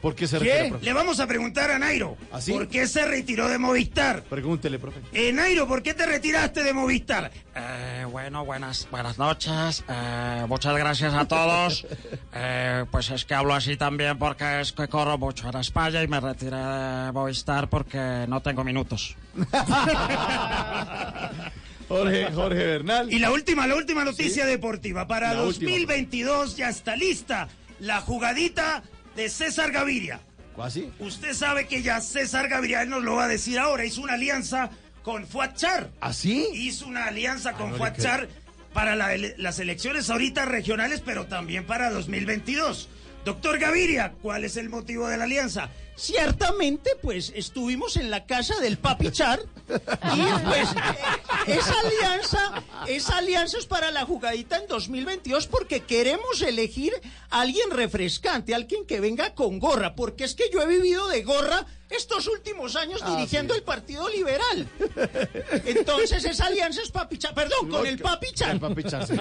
¿Por qué se ¿Qué? retira, profe? Le vamos a preguntar a Nairo. ¿Ah, sí? ¿Por qué se retiró de Movistar? Pregúntele, profe. Eh, Nairo, ¿por qué te retiraste de Movistar? Eh, bueno, buenas, buenas noches. Eh, muchas gracias a todos. Eh, pues es que hablo así también porque es que corro mucho en España y me retiré de Movistar porque no tengo minutos. Jorge, Jorge Bernal. Y la última, la última noticia deportiva. Para La última, 2022 ya está lista la jugadita de César Gaviria. ¿Cuasi? Usted sabe que ya César Gaviria, él nos lo va a decir ahora, hizo una alianza con Fuachar. ¿Así? Hizo una alianza con no Fuachar para la las elecciones ahorita regionales, pero también para 2022. Doctor Gaviria, ¿cuál es el motivo de la alianza? Ciertamente, pues estuvimos en la casa del Papi Char y pues eh, esa alianza, esa alianza es para la jugadita en 2022 porque queremos elegir a alguien refrescante, alguien que venga con gorra, porque es que yo he vivido de gorra estos últimos años dirigiendo el Partido Liberal. Entonces esa alianza es Papi Char, perdón, con el Papi Char. El papi Chance.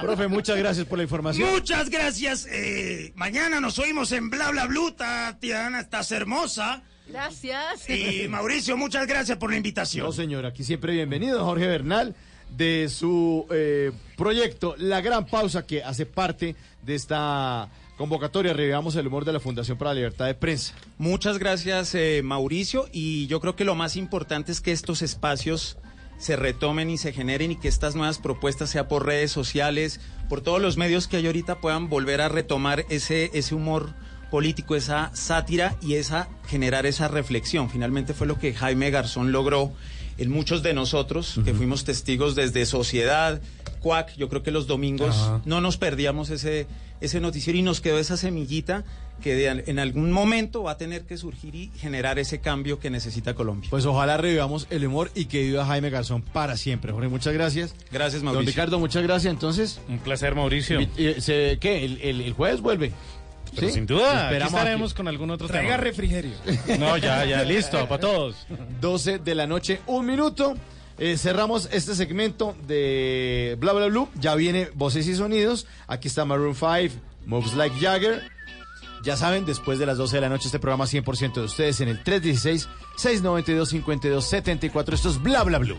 profe, muchas gracias por la información. Muchas gracias. eh, mañana nos oímos en Bla Bla Blue. Tatiana, estás hermosa. Gracias. Y Mauricio, muchas gracias por la invitación. No, señor, aquí siempre bienvenido, Jorge Bernal, de su eh, proyecto La Gran Pausa, que hace parte de esta convocatoria. Revivamos el humor de la Fundación para la Libertad de Prensa. Muchas gracias, eh, Mauricio. Y yo creo que lo más importante es que estos espacios se retomen y se generen y que estas nuevas propuestas, sea por redes sociales, por todos los medios que hay ahorita, puedan volver a retomar ese, ese humor político, esa sátira y esa generar esa reflexión. Finalmente fue lo que Jaime Garzón logró en muchos de nosotros, que fuimos testigos desde Sociedad, Cuac, yo creo que los domingos no nos perdíamos ese, ese noticiero y nos quedó esa semillita que de en algún momento va a tener que surgir y generar ese cambio que necesita Colombia. Pues ojalá revivamos el humor y que viva Jaime Garzón para siempre. Jorge, muchas gracias. Gracias, Don Mauricio. Ricardo, muchas gracias. Entonces, Un placer, Mauricio. se- ¿qué? ¿El, el- el jueves vuelve? Pero ¿Sí? sin duda, aquí Esperamos estaremos aquí. con algún otro Traiga tema. refrigerio. No, ya, ya, listo, para todos. 12 de la noche, un minuto. Eh, cerramos este segmento de Bla Bla Blue. Ya viene Voces y Sonidos. Aquí está Maroon 5, Moves Like Jagger. Ya saben, después de las 12 de la noche, este programa 100% de ustedes en el 316-692-5274. Esto es Bla Bla Blue.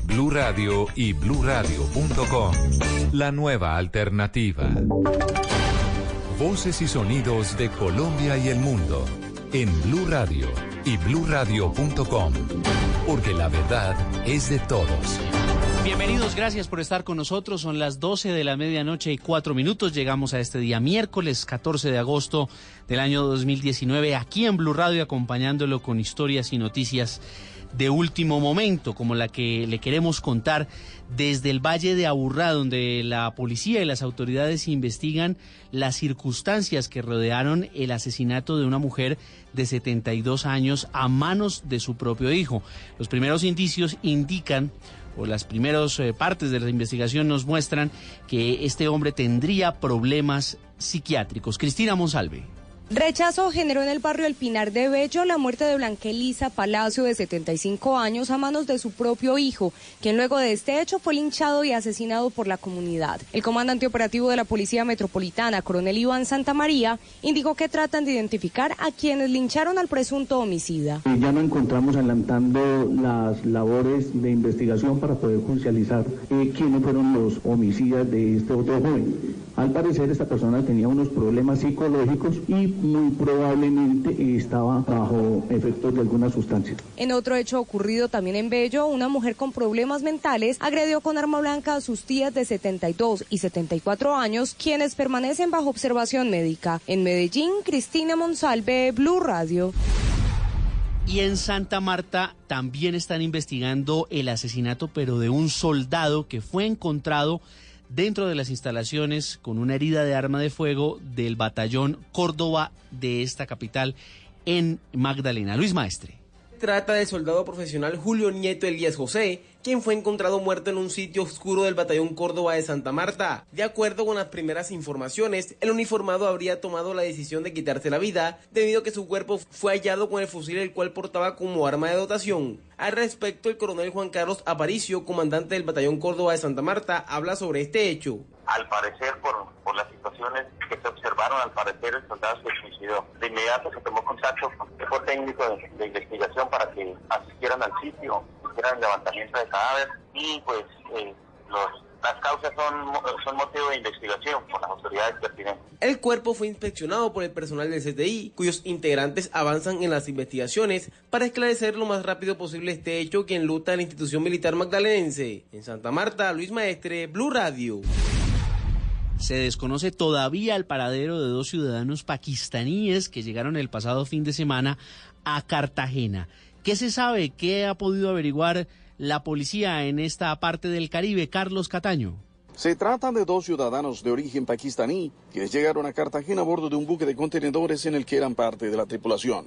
Blue Radio y bluradio.com. La nueva alternativa. Voces y sonidos de Colombia y el mundo en Blue Radio y bluradio.com, porque la verdad es de todos. Bienvenidos, gracias por estar con nosotros. Son las 12 de la medianoche y cuatro minutos. Llegamos a este día miércoles 14 de agosto del año 2019 aquí en Blue Radio acompañándolo con historias y noticias de último momento, como la que le queremos contar desde el Valle de Aburrá, donde la policía y las autoridades investigan las circunstancias que rodearon el asesinato de una mujer de 72 años a manos de su propio hijo. Los primeros indicios indican o las primeras eh, partes de la investigación nos muestran que este hombre tendría problemas psiquiátricos. Cristina Monsalve. Rechazo generó en el barrio El Pinar de Bello la muerte de Blanquelisa Palacio, de 75 años, a manos de su propio hijo, quien luego de este hecho fue linchado y asesinado por la comunidad. El comandante operativo de la Policía Metropolitana, coronel Iván Santamaría, indicó que tratan de identificar a quienes lincharon al presunto homicida. Ya no encontramos adelantando las labores de investigación para poder judicializar eh, quiénes fueron los homicidas de este otro joven. Al parecer esta persona tenía unos problemas psicológicos y muy probablemente estaba bajo efectos de alguna sustancia. En otro hecho ocurrido también en Bello, una mujer con problemas mentales agredió con arma blanca a sus tías de 72 y 74 años, quienes permanecen bajo observación médica. En Medellín, Cristina Monsalve, Blue Radio. Y en Santa Marta también están investigando el asesinato, pero de un soldado que fue encontrado dentro de las instalaciones con una herida de arma de fuego del batallón Córdoba de esta capital en Magdalena. Luis Maestre. Trata del soldado profesional Julio Nieto Elías José, quien fue encontrado muerto en un sitio oscuro del batallón Córdoba de Santa Marta. De acuerdo con las primeras informaciones, el uniformado habría tomado la decisión de quitarse la vida debido a que su cuerpo fue hallado con el fusil el cual portaba como arma de dotación. Al respecto, el coronel Juan Carlos Aparicio, comandante del batallón Córdoba de Santa Marta, habla sobre este hecho. Al parecer, por, que se observaron, al parecer el soldado se suicidó. De inmediato se tomó contacto con el equipo técnico de, de investigación para que asistieran al sitio, hicieran el levantamiento de cadáver y pues eh, los, las causas son, son motivo de investigación por las autoridades pertinentes. El cuerpo fue inspeccionado por el personal del CTI, cuyos integrantes avanzan en las investigaciones para esclarecer lo más rápido posible este hecho que enluta a la institución militar magdalenense. En Santa Marta, Luis Maestre, Blue Radio. Se desconoce todavía el paradero de dos ciudadanos pakistaníes que llegaron el pasado fin de semana a Cartagena. ¿Qué se sabe? ¿Qué ha podido averiguar la policía en esta parte del Caribe? Carlos Cataño. Se trata de dos ciudadanos de origen pakistaní que llegaron a Cartagena a bordo de un buque de contenedores en el que eran parte de la tripulación.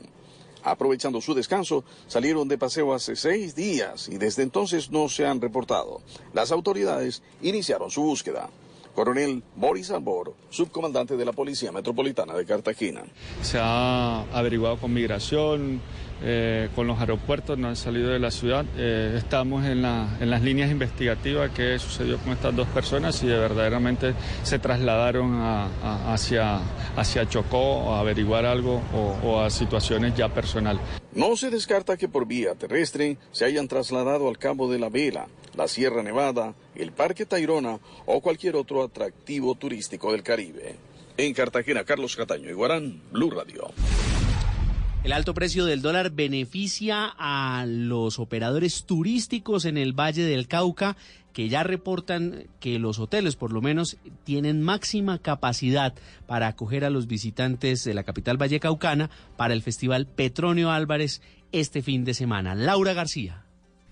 Aprovechando su descanso, salieron de paseo hace seis días y desde entonces no se han reportado. Las autoridades iniciaron su búsqueda. Coronel Boris Albor, subcomandante de la Policía Metropolitana de Cartagena. Se ha averiguado con migración, eh, con los aeropuertos, no han salido de la ciudad. Eh, estamos en, la, en, las líneas investigativas que sucedió con estas dos personas y de verdaderamente se trasladaron a, hacia, hacia Chocó a averiguar algo o, a situaciones ya personales. No se descarta que por vía terrestre se hayan trasladado al Cabo de la Vela, la Sierra Nevada, el Parque Tayrona o cualquier otro atractivo turístico del Caribe. En Cartagena, Carlos Cataño, Iguarán, Blue Radio. El alto precio del dólar beneficia a los operadores turísticos en el Valle del Cauca que ya reportan que los hoteles por lo menos tienen máxima capacidad para acoger a los visitantes de la capital vallecaucana para el Festival Petronio Álvarez este fin de semana. Laura García.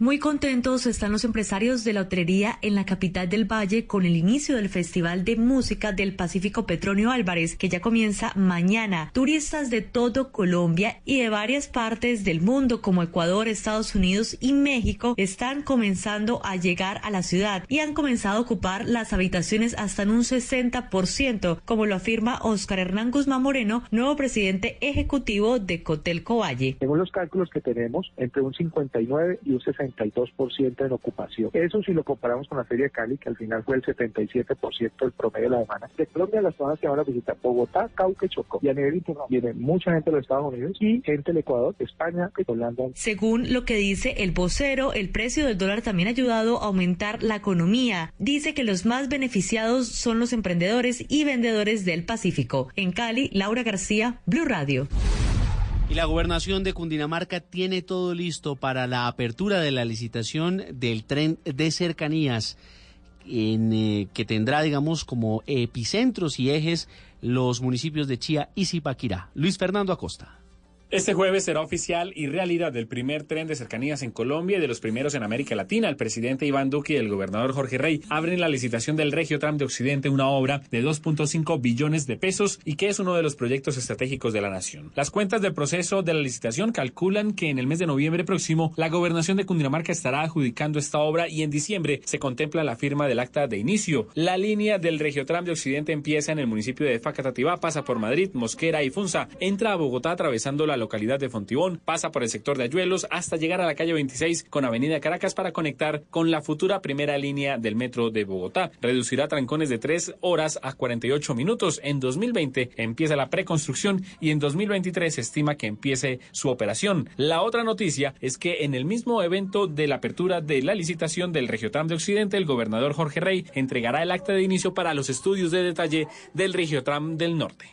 Muy contentos están los empresarios de la hotelería en la capital del Valle con el inicio del Festival de Música del Pacífico Petronio Álvarez, que ya comienza mañana. Turistas de todo Colombia y de varias partes del mundo como Ecuador, Estados Unidos y México están comenzando a llegar a la ciudad y han comenzado a ocupar las habitaciones hasta en un 60%, como lo afirma Oscar Hernán Guzmán Moreno, nuevo presidente ejecutivo de Cotelco Valle. Según los cálculos que tenemos, entre un 59 y un 62% en ocupación. Eso si lo comparamos con la Feria de Cali, que al final fue el 77% del promedio de la demanda. De Colombia, las personas que van a visitar Bogotá, Cauca y Chocó. Y a nivel internacional viene mucha gente de los Estados Unidos y gente del Ecuador, España y Holanda. Según lo que dice el vocero, el precio del dólar también ha ayudado a aumentar la economía. Dice que los más beneficiados son los emprendedores y vendedores del Pacífico. En Cali, Laura García, Blue Radio. Y la gobernación de Cundinamarca tiene todo listo para la apertura de la licitación del tren de cercanías, en, eh, que tendrá, digamos, como epicentros y ejes los municipios de Chía y Zipaquirá. Luis Fernando Acosta. Este jueves será oficial y realidad el primer tren de cercanías en Colombia y de los primeros en América Latina. El presidente Iván Duque y el gobernador Jorge Rey abren la licitación del Regio Tram de Occidente, una obra de 2.5 billones de pesos y que es uno de los proyectos estratégicos de la nación. Las cuentas del proceso de la licitación calculan que en el mes de noviembre próximo la gobernación de Cundinamarca estará adjudicando esta obra y en diciembre se contempla la firma del acta de inicio. La línea del Regio Tram de Occidente empieza en el municipio de Facatativá, pasa por Madrid, Mosquera y Funza, entra a Bogotá atravesando la localidad de Fontibón, pasa por el sector de Ayuelos hasta llegar a la calle 26 con Avenida Caracas para conectar con la futura primera línea del metro de Bogotá. Reducirá trancones de 3 horas a 48 minutos. En 2020 empieza la preconstrucción y en 2023 se estima que empiece su operación. La otra noticia es que en el mismo evento de la apertura de la licitación del Regiotram de Occidente, el gobernador Jorge Rey entregará el acta de inicio para los estudios de detalle del Regiotram del Norte.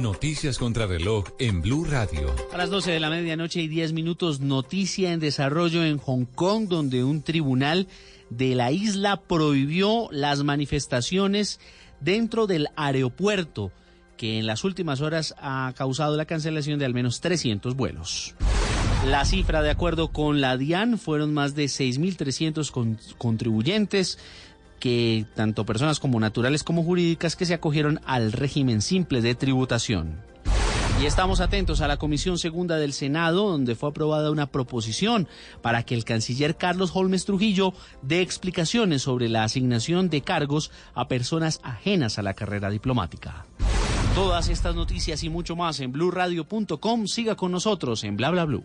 Noticias contra reloj en Blue Radio. A las 12 de la medianoche y 10 minutos, noticia en desarrollo en Hong Kong, donde un tribunal de la isla prohibió las manifestaciones dentro del aeropuerto, que en las últimas horas ha causado la cancelación de al menos 300 vuelos. La cifra, de acuerdo con la DIAN, fueron más de 6.300 con- contribuyentes que tanto personas como naturales como jurídicas que se acogieron al régimen simple de tributación. Y estamos atentos a la Comisión Segunda del Senado, donde fue aprobada una proposición para que el canciller Carlos Holmes Trujillo dé explicaciones sobre la asignación de cargos a personas ajenas a la carrera diplomática. Todas estas noticias y mucho más en blurradio.com. Siga con nosotros en Bla Bla Blue.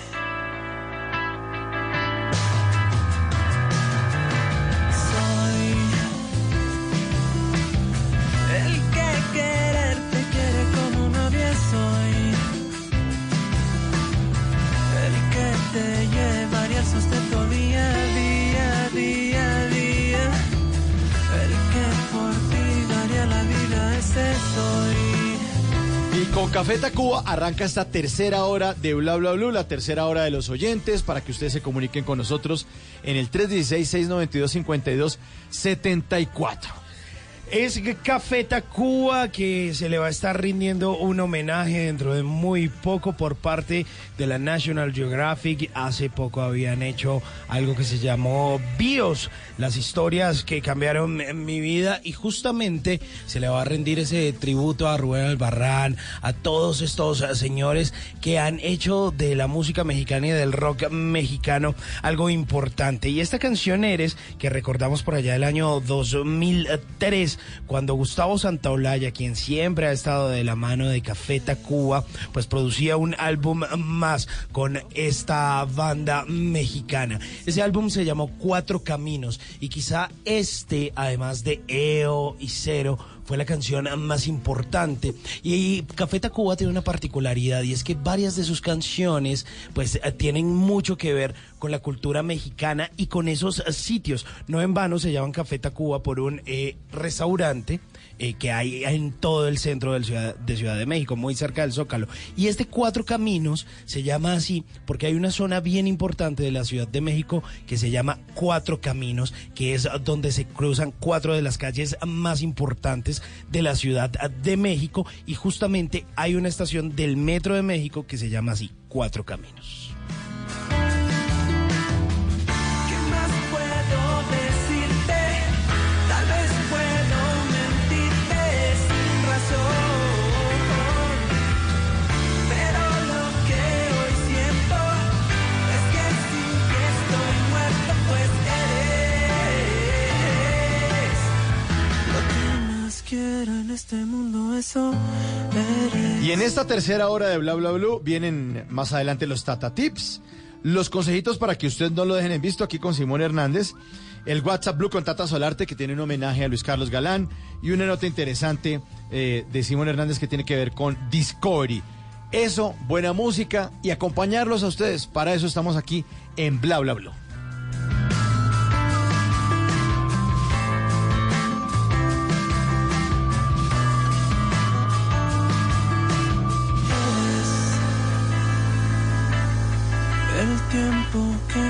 Café Tacuba arranca esta tercera hora de Bla Bla la tercera hora de los oyentes, para que ustedes se comuniquen con nosotros en el 316-692-5274. Es Café Tacuba que se le va a estar rindiendo un homenaje dentro de muy poco por parte de la National Geographic. Hace poco habían hecho algo que se llamó Bios, las historias que cambiaron mi vida y justamente se le va a rendir ese tributo a Rubén Albarrán, a todos estos señores que han hecho de la música mexicana y del rock mexicano algo importante. Y esta canción Eres, que recordamos por allá del año 2003, cuando Gustavo Santaolalla, quien siempre ha estado de la mano de Café Tacuba, pues producía un álbum más con esta banda mexicana. Ese álbum se llamó Cuatro Caminos y quizá este, además de EO y Cero, fue la canción más importante. Y Café Tacuba tiene una particularidad y es que varias de sus canciones pues eh, tienen mucho que ver con la cultura mexicana y con esos sitios. No en vano se llaman Café Tacuba por un eh, restaurante eh, que hay en todo el centro del ciudad, de Ciudad de México, muy cerca del Zócalo. Y este Cuatro Caminos se llama así porque hay una zona bien importante de la Ciudad de México que se llama Cuatro Caminos, que es donde se cruzan cuatro de las calles más importantes de la Ciudad de México. Y justamente hay una estación del Metro de México que se llama así, Cuatro Caminos. En este mundo, eso eres. Y en esta tercera hora de Bla Bla Blue vienen más adelante los Tata Tips, los consejitos para que ustedes no lo dejen en visto aquí con Simón Hernández, el WhatsApp Blue con Tata Solarte que tiene un homenaje a Luis Carlos Galán y una nota interesante eh, de Simón Hernández que tiene que ver con Discovery. Eso, buena música y acompañarlos a ustedes. Para eso estamos aquí en Bla Bla Blue.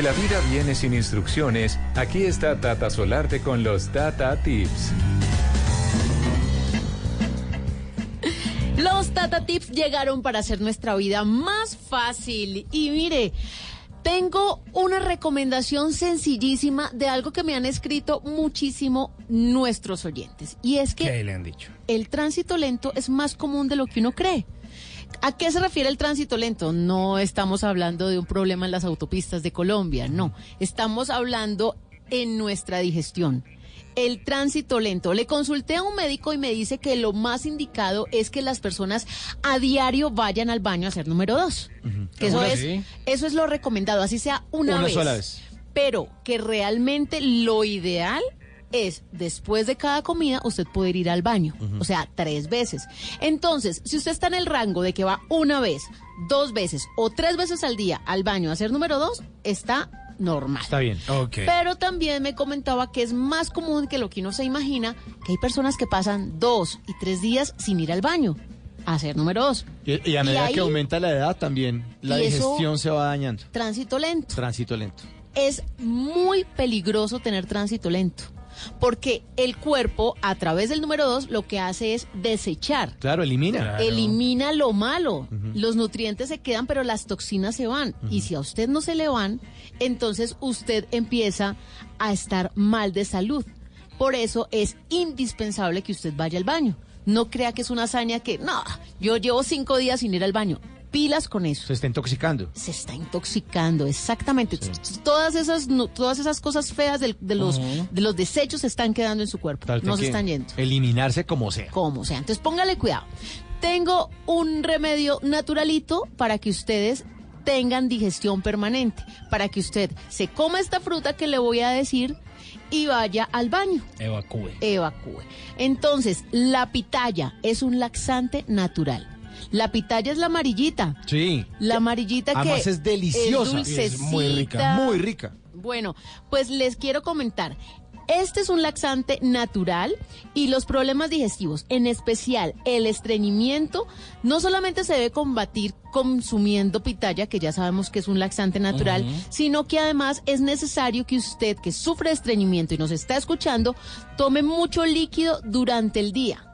Porque la vida viene sin instrucciones, aquí está Tata Solarte con los Tata Tips. Los Tata Tips llegaron para hacer nuestra vida más fácil. Y mire, Tengo una recomendación sencillísima de algo que me han escrito muchísimo nuestros oyentes. Y es que ¿Qué le han dicho? el tránsito lento es más común de lo que uno cree. ¿A qué se refiere el tránsito lento? No estamos hablando de un problema en las autopistas de Colombia, no. Estamos hablando en nuestra digestión. El tránsito lento. Le consulté a un médico y me dice que lo más indicado es que las personas a diario vayan al baño a hacer número dos. Que eso es, Sí. eso es lo recomendado, así sea una, Una vez. sola vez. Pero que realmente lo ideal es después de cada comida usted poder ir al baño, o sea, tres veces. Entonces, si usted está en el rango de que va una vez, dos veces o tres veces al día al baño a hacer número dos, está normal. Está bien. Ok. Pero también me comentaba que es más común que lo que uno se imagina, que hay personas que pasan dos y tres días sin ir al baño a hacer número dos. Y, y a medida ahí- que aumenta la edad también, la digestión se va dañando. Tránsito lento. Tránsito lento. es muy peligroso tener tránsito lento. Porque el cuerpo, a través del número dos, lo que hace es desechar. Claro, elimina. Elimina lo malo. Los nutrientes se quedan, pero las toxinas se van. Y si a usted no se le van, entonces usted empieza a estar mal de salud. Por eso es indispensable que usted vaya al baño. No crea que es una hazaña que, no, yo llevo cinco días sin ir al baño. Pilas con eso Se está intoxicando. se está intoxicando, exactamente. Todas esas no- todas esas cosas feas del- de, los de los desechos se están quedando en su cuerpo, Tal, no se están yendo. Eliminarse como sea. Como sea. Entonces póngale cuidado. Tengo un remedio naturalito para que ustedes tengan digestión permanente, para que usted se coma esta fruta que le voy a decir y vaya al baño Evacúe. evacúe. Entonces, la pitaya es un laxante natural. La pitaya es la amarillita. Sí. La amarillita Además que es deliciosa. Es, Es muy rica. dulcecita. Muy rica. Bueno, pues les quiero comentar. Este es un laxante natural y los problemas digestivos, en especial el estreñimiento, no solamente se debe combatir consumiendo pitaya, que ya sabemos que es un laxante natural, sino que además es necesario que usted que sufre de estreñimiento y nos está escuchando, tome mucho líquido durante el día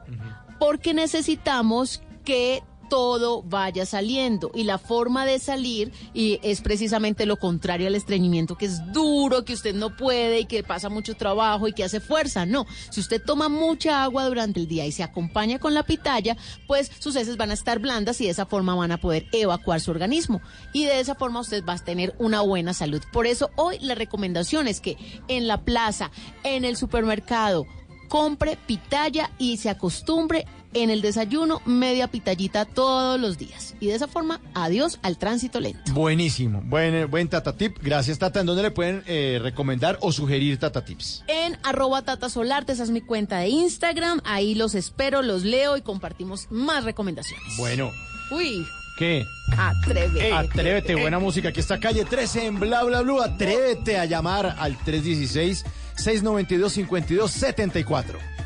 porque necesitamos que todo vaya saliendo. Y la forma de salir y es precisamente lo contrario al estreñimiento que es duro, que usted no puede y que pasa mucho trabajo y que hace fuerza, no, si usted toma mucha agua durante el día y se acompaña con la pitaya, pues sus heces van a estar blandas y de esa forma van a poder evacuar su organismo. Y de esa forma usted va a tener una buena salud. Por eso hoy la recomendación es que en la plaza, en el supermercado, compre pitaya y se acostumbre en el desayuno media pitallita todos los días. Y de esa forma, adiós al tránsito lento. Buenísimo. Buen, eh, buen Tata Tip. Gracias, Tata. ¿En dónde le pueden eh, recomendar o sugerir Tata Tips? En arroba Tata Solarte, esa es mi cuenta de Instagram. Ahí los espero, los leo y compartimos más recomendaciones. Bueno. Uy. ¿Qué? Atrévete. Atrévete, buena música. Aquí está calle 13 en bla bla bla. Atrévete a llamar al 316 692 5274.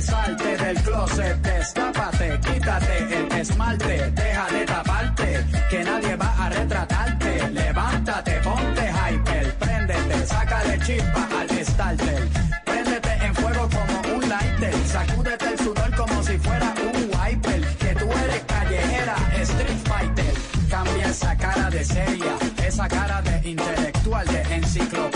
Salte, del closet, destápate, quítate el esmalte, deja de taparte, que nadie va a retratarte. Levántate, ponte hyper, préndete, sácale chispa al starter. Préndete en fuego como un lighter, sacúdete el sudor como si fuera un wiper. Que tú eres callejera, street fighter. Cambia esa cara de seria, esa cara de intelectual, de enciclopedia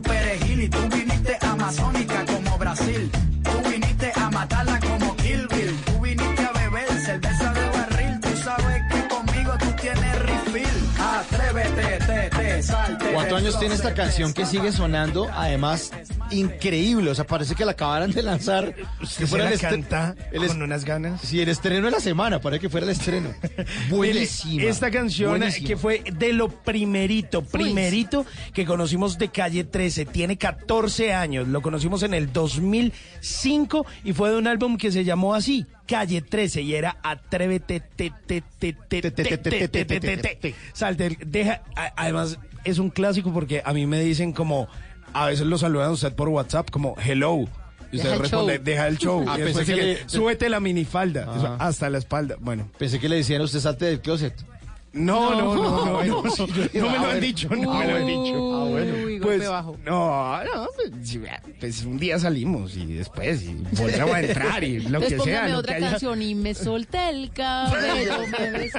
Tu perejil, y tú viniste amazónica como Brasil. Tú viniste a matarla como Kill Bill. Tú viniste a beber cerveza de barril. Tú sabes que conmigo tú tienes refill. Atrévete, te, te, salte. ¿Cuántos años tiene esta canción que sigue sonando? Además, increíble. O sea, parece que la acabaran de lanzar. Usted se la canta con unas ganas. Sí, el estreno de la semana, parece que fuera el estreno. Buenísima. Mire, esta canción buenísima. que fue de lo primerito, primerito que conocimos de Calle 13, tiene 14 años, lo conocimos en el 2005 y fue de un álbum que se llamó así, Calle 13 y era Atrévete, te, te, te, te, te, te, te, te, te, te, te. Salte, deja, a- además es un clásico porque a mí me dicen como, a veces lo saludan a usted por WhatsApp como hello. Y usted Deja responde, show. deja el show. Ah, Y pensé después que le- súbete la minifalda, Ajá. eso, hasta la espalda. Bueno. Pensé que le decían a usted salte del closet. No, no, no, no, no, No. me Ah, lo han bueno. dicho, no me lo han dicho. Ah, bueno. Pues, no, no, pues, pues un día salimos y después y volvemos a entrar y lo Entonces que sea. lo otra que haya. canción y me solté el cabello. me.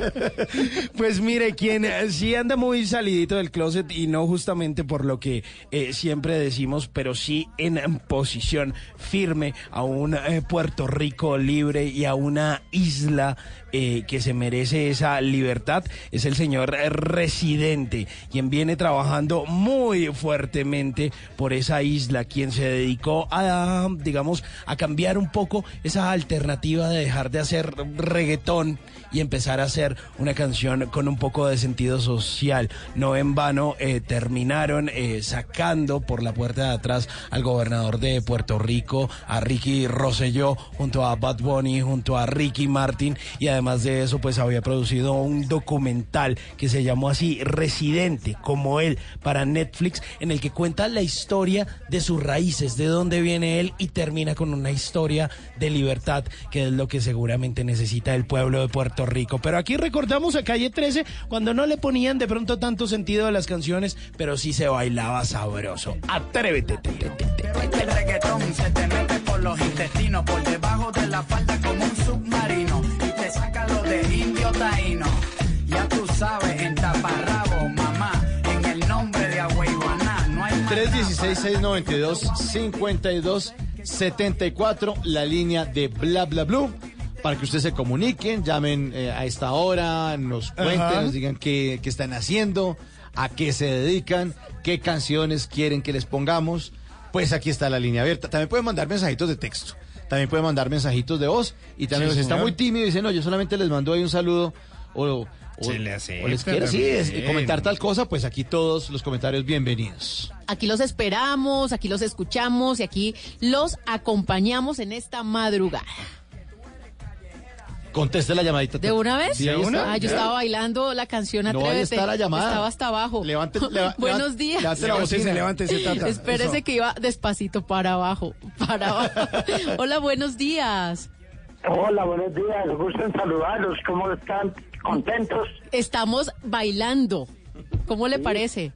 Pues mire, quien eh, sí anda muy salidito del closet y no justamente por lo que eh, siempre decimos, pero sí en, en posición firme a un eh, Puerto Rico libre y a una isla eh, que se merece esa libertad, es el señor residente, quien viene trabajando muy fuertemente por esa isla, quien se dedicó a, digamos, a cambiar un poco esa alternativa de dejar de hacer reggaetón y empezar a hacer una canción con un poco de sentido social. No en vano eh, terminaron eh, sacando por la puerta de atrás al gobernador de Puerto Rico, a Ricky Rosselló, junto a Bad Bunny, junto a Ricky Martin, y además de eso, pues había producido un documental que se llamó así Residente, como él, para Netflix, en el que cuenta la historia de sus raíces, de dónde viene él, y termina con una historia de libertad, que es lo que seguramente necesita el pueblo de Puerto Rico. Pero aquí recordamos a Calle 13 cuando no le ponían de pronto tanto sentido a las canciones, pero sí se bailaba sabroso. Atrévete. te, reggaetón se te mete por los intestinos, por debajo de la falda como un taíno. Ya tú sabes, en taparrabo, mamá, en el nombre de Agüeyuaná, no hay más 316-692-5274, la línea de Bla Bla Blue. Para que ustedes se comuniquen, llamen eh, a esta hora, nos cuenten, Ajá. nos digan qué, qué están haciendo, a qué se dedican, qué canciones quieren que les pongamos. Pues aquí está la línea abierta. También pueden mandar mensajitos de texto, también pueden mandar mensajitos de voz. Y también Sí, está muy tímido y dice, no, yo solamente les mando ahí un saludo o, o- Se le acepta o les quiero sí, es- también. comentar tal cosa, pues aquí todos los comentarios bienvenidos. Aquí los esperamos, aquí los escuchamos y aquí los acompañamos en esta madrugada. Conteste la llamadita. ¿De una vez? Sí. Ah, yo estaba bailando la canción No, ahí Atrévete. está la llamada. Estaba hasta abajo. Levante- leva- Buenos días. levante la bocina. levántese, tata. Espérese Eso. que iba despacito para abajo, para abajo. Hola, buenos días. Hola, buenos días. Gusto en saludarlos. ¿Cómo están? ¿Contentos? Estamos bailando. ¿Cómo le parece?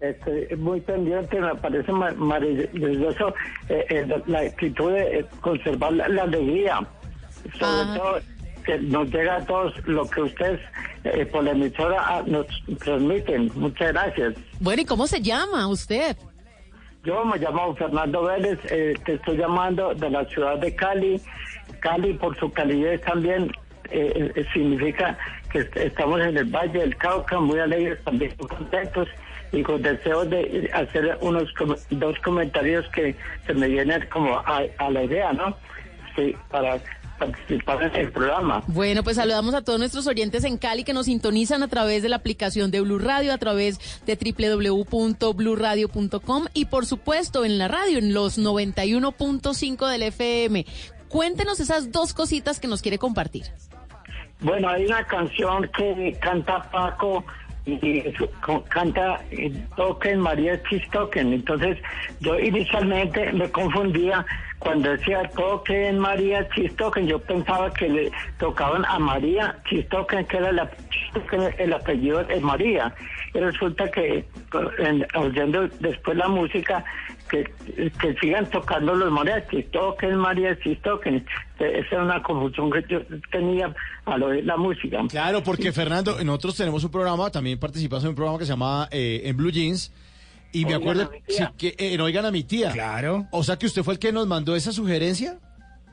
Estoy muy pendiente. Me parece ma- maravilloso eh, eh, la actitud de eh, conservar la, la alegría. Sobre Ah. todo que nos llega a todos lo que ustedes eh, por la emisora ah, nos transmiten. Muchas gracias. Bueno, ¿y cómo se llama usted? Yo me llamo Fernando Vélez, eh, te estoy llamando de la ciudad de Cali. Cali, por su calidez también, eh, eh, significa que est- estamos en el Valle del Cauca, muy alegres, también muy contentos y con deseos de hacer unos com- dos comentarios que se me vienen como a, a la idea, ¿no? Sí, para participar en el programa. Bueno, pues saludamos a todos nuestros oyentes en Cali que nos sintonizan a través de la aplicación de Blue Radio, a través de www.bluradio.com y por supuesto en la radio, en los 91.5 del FM. Cuéntenos esas dos cositas que nos quiere compartir. Bueno, hay una canción que canta Paco y canta eh, Toquen María Chistoquen. Entonces, yo inicialmente me confundía cuando decía Toquen María Chistoquen. Yo pensaba que le tocaban a María Chistoquen, que era la, el apellido de María. Y resulta que, en- oyendo después la música, que, que sigan tocando los mariachis, toquen mariachis, toquen. Esa es una confusión que yo tenía al oír la música. Claro, porque Fernando, nosotros tenemos un programa, también participas en un programa que se llama eh, En Blue Jeans. Y me Oigan acuerdo sí, que eh, en Oigan a mi tía. Claro. O sea que usted fue el que nos mandó esa sugerencia,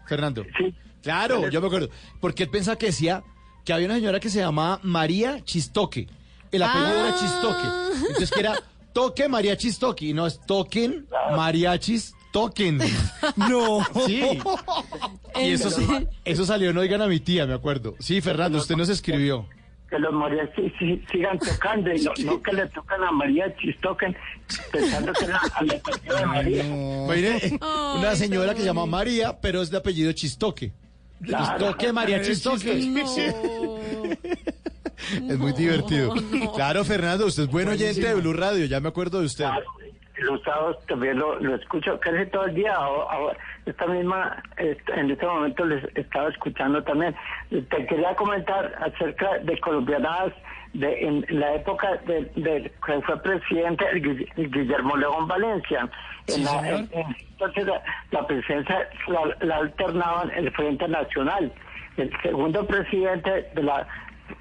Fernando. Sí. Claro, yo me acuerdo. Porque él pensaba que decía que había una señora que se llamaba María Chistoque. El apellido era Ah. Chistoque. Entonces que era Toque María Chistoque. Y no es Toquen Mariachis toquen. No. Sí. Y eso, eso salió, no oigan a mi tía, me acuerdo. Sí, Fernando, usted nos escribió. que los mariachis sí- sigan tocando y no, no que le tocan a mariachis, toquen pensando que la, a la de María. Mire, una señora que se llama María, pero es de apellido Chistoque. Claro. Chistoque, María Chistoque. Es muy divertido. Claro, Fernando, usted es buen oyente de Blue Radio, ya me acuerdo de usted. Los sábados también lo, lo escucho casi todo el día. Ahora, esta misma, en este momento les estaba escuchando también. Te quería comentar acerca de colombianadas de en la época de, de que fue presidente Guillermo León Valencia. En la- en- en- entonces la, la presidencia la, la alternaban el Frente Nacional. El segundo presidente de la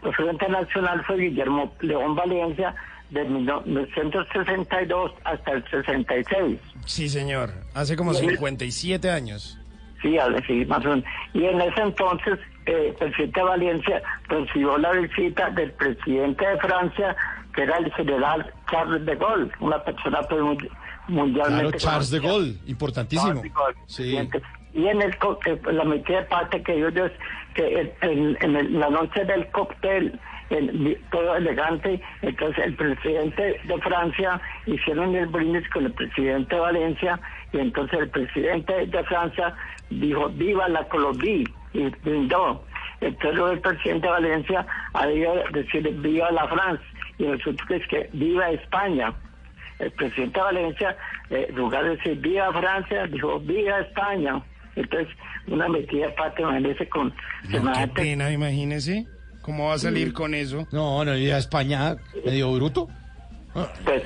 el Frente Nacional fue Guillermo León Valencia de 1962 hasta el 66. Sí, señor. Hace como Sí. 57 años. Sí, sí, más o menos. Y en ese entonces, eh, el presidente Valencia recibió la visita del presidente de Francia, que era el general Charles de Gaulle, una persona pues, muy- Claro, mundialmente Charles de. Gaulle, importantísimo. Sí. Y en el la mitad de parte que ellos, que en, en- en la noche del cóctel, todo elegante, entonces el presidente de Francia hicieron el brindis con el presidente de Valencia, y entonces el presidente de Francia dijo, viva la Colombia, y brindó. Entonces luego el presidente de Valencia había decir viva la France, y resulta que es que viva España el presidente de Valencia, eh, en lugar de decir viva Francia, dijo viva España. Entonces, una metida pata, imagínese con Qué pena, imagínese. ¿Cómo va a salir Sí. con eso? No, no, y a España medio bruto. Pues,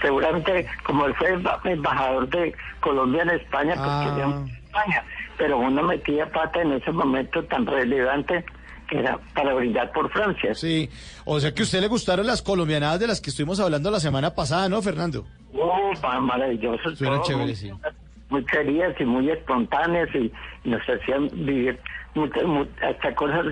seguramente, como él fue emba- embajador de Colombia en España, pues Ah. España. Pero una metida de pata en ese momento tan relevante que era para brindar por Francia. Sí, o sea que a usted le gustaron las colombianadas de las que estuvimos hablando la semana pasada, ¿no, Fernando? Ufa, maravilloso. Todo, chéveres, muy- sí. Muy queridas y muy espontáneas y nos hacían vivir muchas, mu- hasta cosas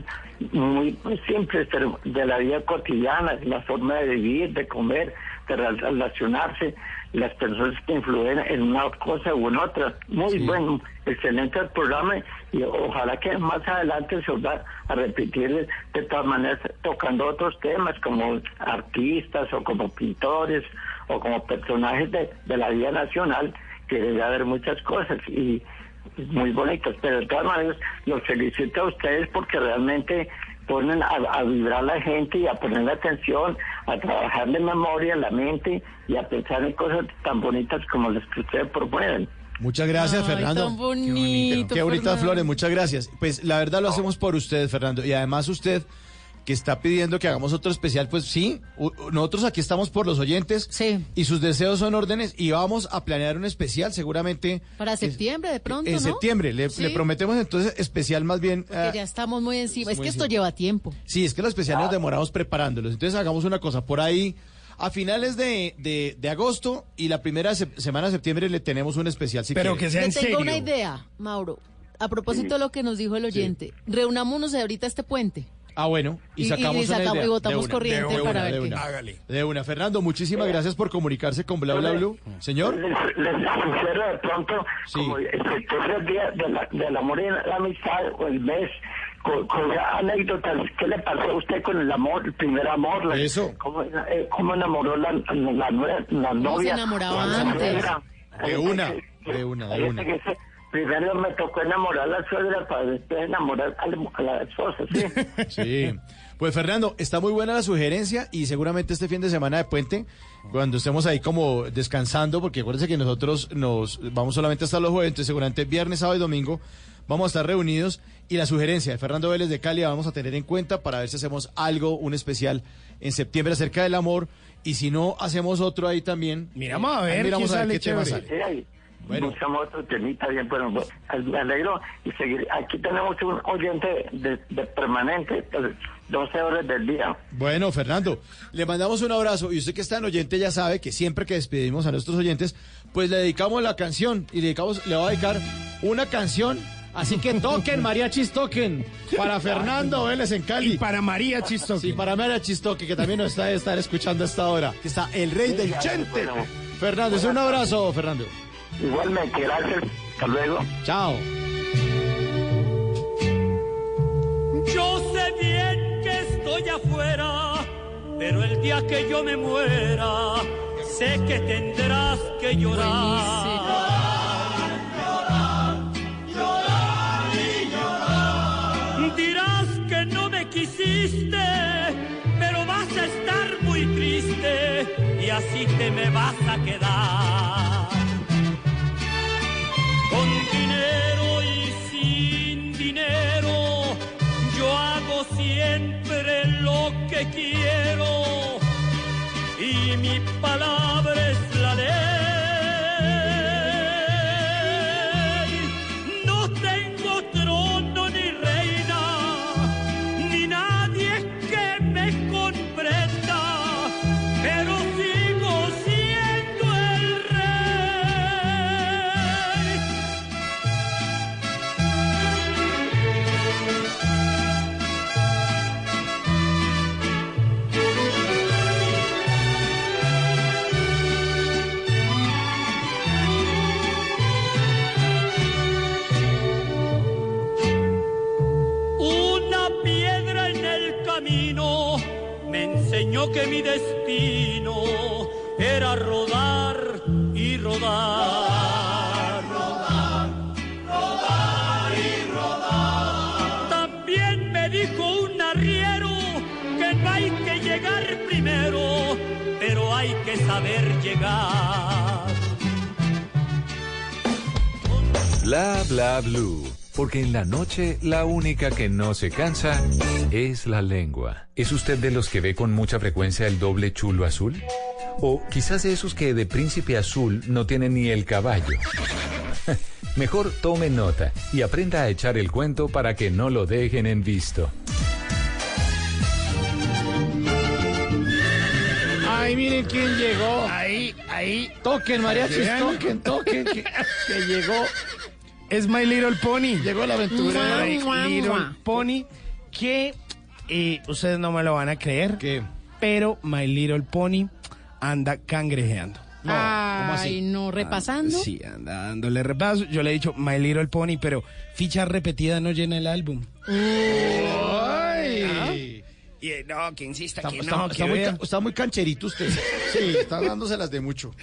muy, muy simples pero de la vida cotidiana, la forma de vivir, de comer, de rel- relacionarse, las personas que influyen en una cosa u en otra. Muy bueno, excelente el programa y ojalá que más adelante se va a repetir de todas maneras tocando otros temas como artistas o como pintores o como personajes de, de la vida nacional que debe haber muchas cosas y muy bonitas, pero de todas maneras los felicito a ustedes porque realmente ponen a, a vibrar la gente y a poner atención, a trabajar de memoria, la mente y a pensar en cosas tan bonitas como las que ustedes proponen. Muchas gracias, Ay, Fernando. tan bonito, Qué bonitas Fernando. flores, muchas gracias. Pues la verdad lo hacemos por usted, Fernando. Y además usted que está pidiendo que hagamos otro especial, pues sí, nosotros aquí estamos por los oyentes. Sí. Y sus deseos son órdenes y vamos a planear un especial seguramente Para septiembre, de pronto, en ¿no? septiembre. Le, Sí. le prometemos entonces especial más bien. Que ah, ya estamos muy encima. Es muy que esto lleva tiempo. Sí, es que los especiales nos demoramos preparándolos. Entonces hagamos una cosa, por ahí, a finales de, de- de agosto y la primera se- semana de septiembre le tenemos un especial. Si Pero quiere. que sea en tengo serio. una idea, Mauro. A propósito de lo que nos dijo el oyente, reunámonos ahorita este puente. Ah, bueno, y Y- y sacamos una sacamos- idea. y votamos De una, corriente de para una, ver de qué. una. Hágale. De una. Fernando, muchísimas gracias por comunicarse con Bla Bla Blue. Señor. Les, les sugiero de pronto, como este es el día de la- del amor y la amistad o el mes, con, con anécdotas, ¿qué le pasó a usted con el amor, el primer amor? La- Eso. ¿Cómo, eh, cómo enamoró la, la, la ¿Cómo se novia? enamoraba antes? suegra? De una, de una, de una. Primero me tocó enamorar a la suegra para después enamorar a la, a la esposa, ¿sí? Sí. Pues Fernando, está muy buena la sugerencia y seguramente este fin de semana de puente, cuando estemos ahí como descansando, porque acuérdense que nosotros nos vamos solamente hasta los jueves, entonces seguramente viernes, sábado y domingo vamos a estar reunidos y la sugerencia de Fernando Vélez de Cali la vamos a tener en cuenta para ver si hacemos algo, un especial en septiembre acerca del amor y si no hacemos otro ahí también. Miramos a ver miramos qué a ver qué tema sale. Bueno. Buscamos otro temita bien, bueno, bueno, me alegro y seguir. Aquí tenemos un oyente de, de permanente, pues, 12 horas del día. Bueno, Fernando, le mandamos un abrazo y usted que está en oyente ya sabe que siempre que despedimos a nuestros oyentes, pues le dedicamos la canción y le dedicamos, le va a dedicar una canción. Así que toquen, mariachis, toquen. Para Fernando Vélez en Cali. Y para María Chistoque. Sí, para María Chistoque, que también nos está estar escuchando a esta hora. Que está el rey del chente. Fernando, es un abrazo, Fernando. Igualmente, gracias. Hasta luego. Chao. Yo sé bien que estoy afuera, pero el día que yo me muera, sé que tendrás que llorar. Dirás que no me quisiste, pero vas a estar muy triste y así te me vas a quedar. Que quiero y mi palabra es que mi destino era rodar y rodar. Rodar, rodar y rodar. También me dijo un arriero que no hay que llegar primero, pero hay que saber llegar. Bla bla blue. Porque en la noche la única que no se cansa es la lengua. ¿Es usted de los que ve con mucha frecuencia el doble chulo azul? O quizás de esos que de príncipe azul no tienen ni el caballo. Mejor tome nota y aprenda a echar el cuento para que no lo dejen en visto. Ay, miren quién llegó. Ahí, ahí. Toquen, mariachis, toquen, toquen. Que, que llegó. Es My Little Pony. Llegó la aventura. My Little Pony. Que eh, ustedes no me lo van a creer. Pero My Little Pony anda cangrejeando. Ay, no, repasando. Sí, anda dándole repaso. Yo le he dicho My Little Pony, pero ficha repetida no llena el álbum. Ay. Y, eh, no, que insista Está, que está- no, está que muy, está muy cancherito usted. Sí, está dándoselas de mucho.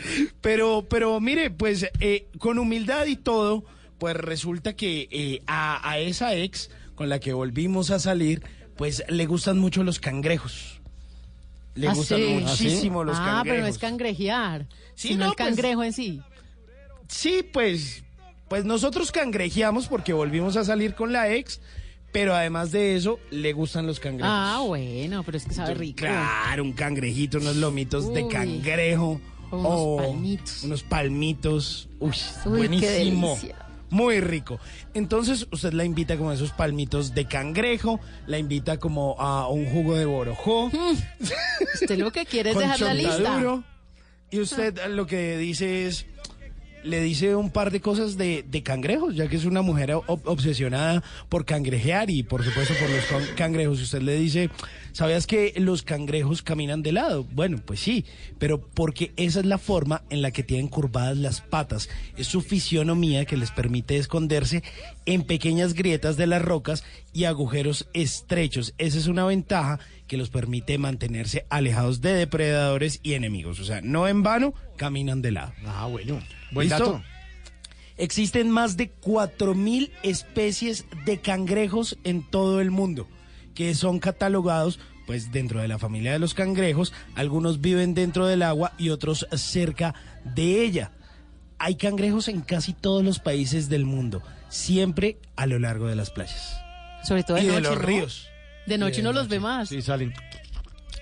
Pero, pero mire, pues eh, con humildad y todo, pues resulta que eh, a, a esa ex con la que volvimos a salir, pues le gustan mucho los cangrejos. Le ¿Ah, gustan sí? muchísimo los ah, cangrejos. pero no es cangrejear, Sí, sino no, el pues- cangrejo en sí. Sí, pues, pues nosotros cangrejeamos porque volvimos a salir con la ex, pero además de eso, le gustan los cangrejos. Ah, bueno, pero es que sabe rico. Claro, un cangrejito, unos lomitos de cangrejo. O unos o palmitos. Unos palmitos. Uy, Uy, buenísimo. qué delicia. Muy rico. Entonces, usted la invita como a esos palmitos de cangrejo, la invita como a un jugo de borojó. Usted lo que quiere es dejar la lista. Y usted lo que dice es, le dice un par de cosas de, de cangrejos, ya que es una mujer ob- obsesionada por cangrejear y por supuesto por los con- cangrejos. Usted le dice, ¿sabías que los cangrejos caminan de lado? Bueno, pues sí, pero porque esa es la forma en la que tienen curvadas las patas. Es su fisionomía que les permite esconderse en pequeñas grietas de las rocas y agujeros estrechos. Esa es una ventaja que los permite mantenerse alejados de depredadores y enemigos. O sea, no en vano caminan de lado. Ah, bueno. Buen ¿Listo? dato. Existen más de 4.000 especies de cangrejos en todo el mundo que son catalogados pues dentro de la familia de los cangrejos. Algunos viven dentro del agua y otros cerca de ella. Hay cangrejos en casi todos los países del mundo, siempre a lo largo de las playas. Sobre todo de y de los ¿no? ríos. De noche de no los noche. ve más. Sí, salen.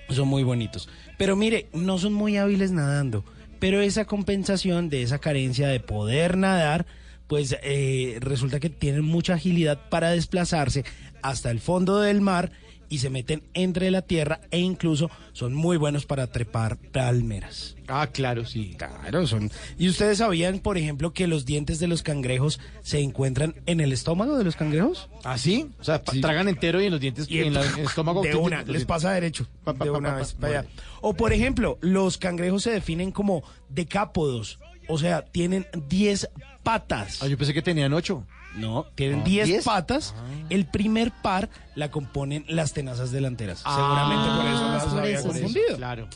Son muy bonitos. Pero mire, no son muy hábiles nadando. Pero esa compensación de esa carencia de poder nadar, pues eh, resulta que tienen mucha agilidad para desplazarse hasta el fondo del mar y se meten entre la tierra e incluso son muy buenos para trepar palmeras. Ah, claro, sí. Claro, son. ¿Y ustedes sabían, por ejemplo, que los dientes de los cangrejos se encuentran en el estómago de los cangrejos? ¿Ah, sí? O sea, tragan entero y en los dientes, Y en, la- en el estómago. de ¿qué- una, les pasa derecho. Pa, pa, de una pa, vez para allá. O por ejemplo, los cangrejos se definen como decápodos O sea, tienen 10 patas. Ah, yo pensé que tenían 8. No, tienen Ah, 10 ¿diez? patas. El primer par la componen las tenazas delanteras. Seguramente por eso las por había eso, confundido. Claro.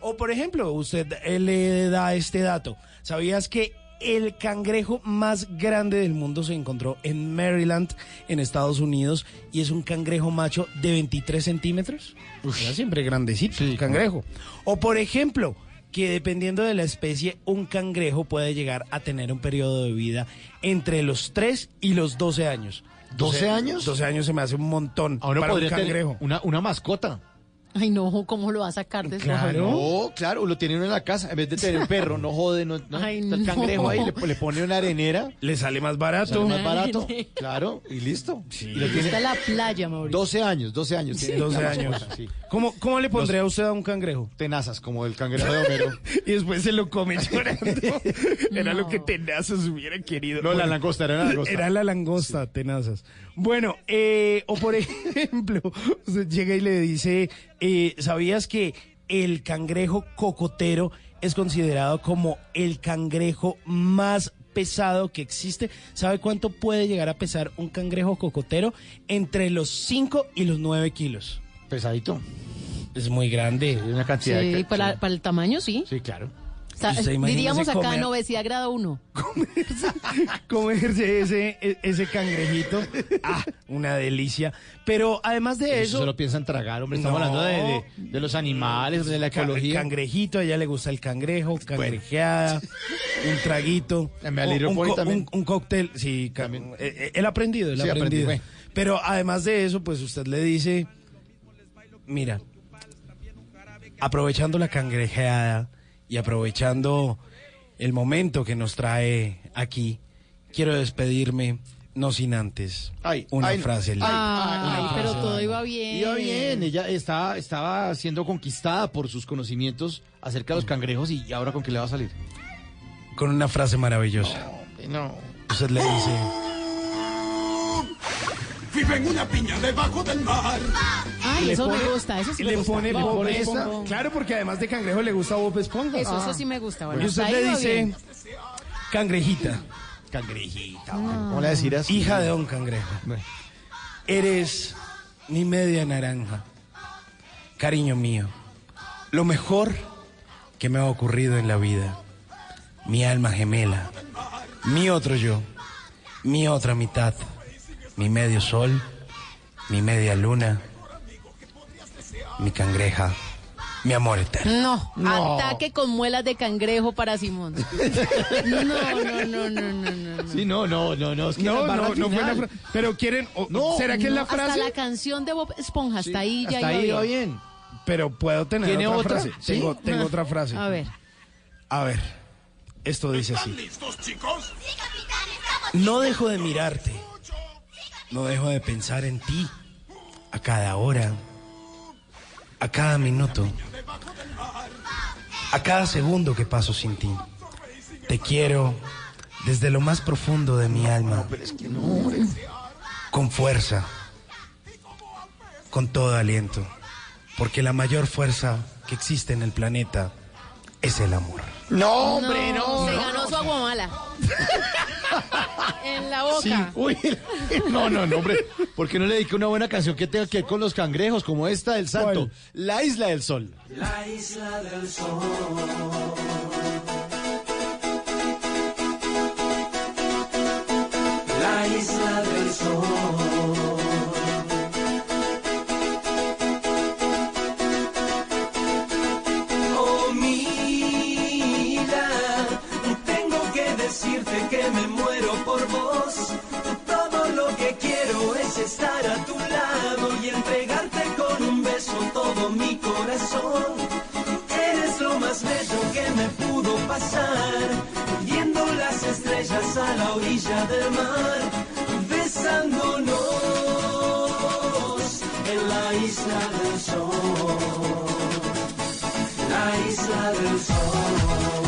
O por ejemplo, usted eh, le da este dato. ¿Sabías que el cangrejo más grande del mundo se encontró en Maryland, en Estados Unidos, y es un cangrejo macho de 23 centímetros? Era siempre grandecito el cangrejo. O por ejemplo, que dependiendo de la especie, un cangrejo puede llegar a tener un periodo de vida entre los 3 y los 12 años. ¿12 años? 12 años se me hace un montón Ahora para un tener cangrejo. una, una mascota. Ay, no, ¿cómo lo va a sacar de su No, claro, lo tiene uno en la casa. En vez de tener un perro, no jode, no, no, Ay, está el no. cangrejo ahí, le, le pone una arenera. Le sale más barato. Sale más barato, claro, y listo. Y lo tiene Está la playa, Mauricio. 12 años, 12 años. tiene 12 la años. sí. ¿Cómo, ¿Cómo le pondría usted a un cangrejo? Tenazas, como el cangrejo de Homero. y después se lo come llorando. Era lo que tenazas hubiera querido. No, la langosta, era la langosta. Era la langosta, tenazas. Bueno, eh, o por ejemplo, usted llega y le dice, eh, ¿sabías que el cangrejo cocotero es considerado como el cangrejo más pesado que existe? ¿Sabe cuánto puede llegar a pesar un cangrejo cocotero? Entre los 5 y los 9 kilos. Pesadito. Es muy grande. Una cantidad Sí, de... para, para el tamaño, sí. Sí, claro. O sea, diríamos acá comer- en obesidad grado 1. comerse ese, e- ese cangrejito. Ah, una delicia. Pero además de Eso eso. se lo piensan tragar, hombre. Estamos No. hablando de, de- de los animales, de la ecología. Cangrejito, a ella le gusta el cangrejo, cangrejeada, un traguito. Me un, co- también. un- un cóctel. Sí, ca- eh, eh, él ha aprendido, él ha Sí, aprendí, aprendido. güey. Pero además de eso, pues usted le dice: Mira, aprovechando la cangrejeada y aprovechando el momento que nos trae aquí, quiero despedirme, no sin antes una ay, frase. ay, Ay, ay, pero todo iba bien. Iba bien, ella está, estaba siendo conquistada por sus conocimientos acerca de los cangrejos y ahora con qué le va a salir. Con una frase maravillosa. No. Usted le dice. Vive en una piña debajo del mar. Ay, le eso pone- me gusta, eso sí me le gusta. pone Bob Bob Esponja. Esponja. Claro, porque además de cangrejo le gusta Bob Esponja. Eso, eso sí me gusta. Bueno, Y usted le dice, bien. cangrejita. Cangrejita. ¿Cómo le decirás? Hija de don cangrejo. Eres mi media naranja. Cariño mío, lo mejor que me ha ocurrido en la vida. Mi alma gemela. Mi otro yo. Mi otra mitad. Mi medio sol. Mi media luna. Mi cangreja. Mi amor eterno. No, ataque con muelas de cangrejo para Simón. No, no, no, no, no, no. no. Sí, no, no, no, no. Es que No, no, no fue la frase. Pero quieren. o- No, ¿Será que es la Hasta frase? la canción de Bob Esponja, hasta ahí ya Hasta iba ahí bien. va bien. Pero puedo tener ¿Tiene otra, otra? frase. ¿Sí? Tengo, tengo otra frase. A ver. A ver. Esto dice así. ¿Listos, chicos? No dejo de mirarte. No dejo de pensar en ti. A cada hora. A cada minuto. A cada segundo que paso sin ti. Te quiero desde lo más profundo de mi alma. Con fuerza. Con todo aliento. Porque la mayor fuerza que existe en el planeta es el amor. No, hombre, no. Se ganó su aguamala. en la boca. Sí, uy, no, no, no, hombre. ¿Por qué no le dedica una buena canción que tenga que ver con los cangrejos, como esta del santo? La Isla del Sol. La isla del sol. La isla del sol. Orilla del mar, besándonos en la isla del sol. La isla del sol.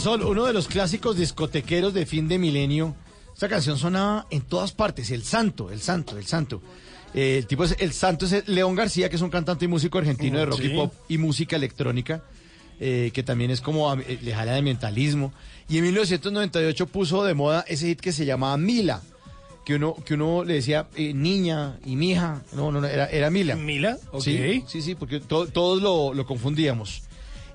Sol, uno de los clásicos discotequeros de fin de milenio. Esta canción sonaba en todas partes. El Santo, el Santo, el Santo. Eh, el tipo es el Santo es León García, que es un cantante y músico argentino de rock Sí. y pop y música electrónica, eh, que también es como eh, le jala de mentalismo. Y en 1998 puso de moda ese hit que se llamaba Mila, que uno que uno le decía eh, niña y mija. No, no, no, era, era Mila. ¿Mila? Ok. Sí, sí, sí, porque to- todos lo, lo confundíamos.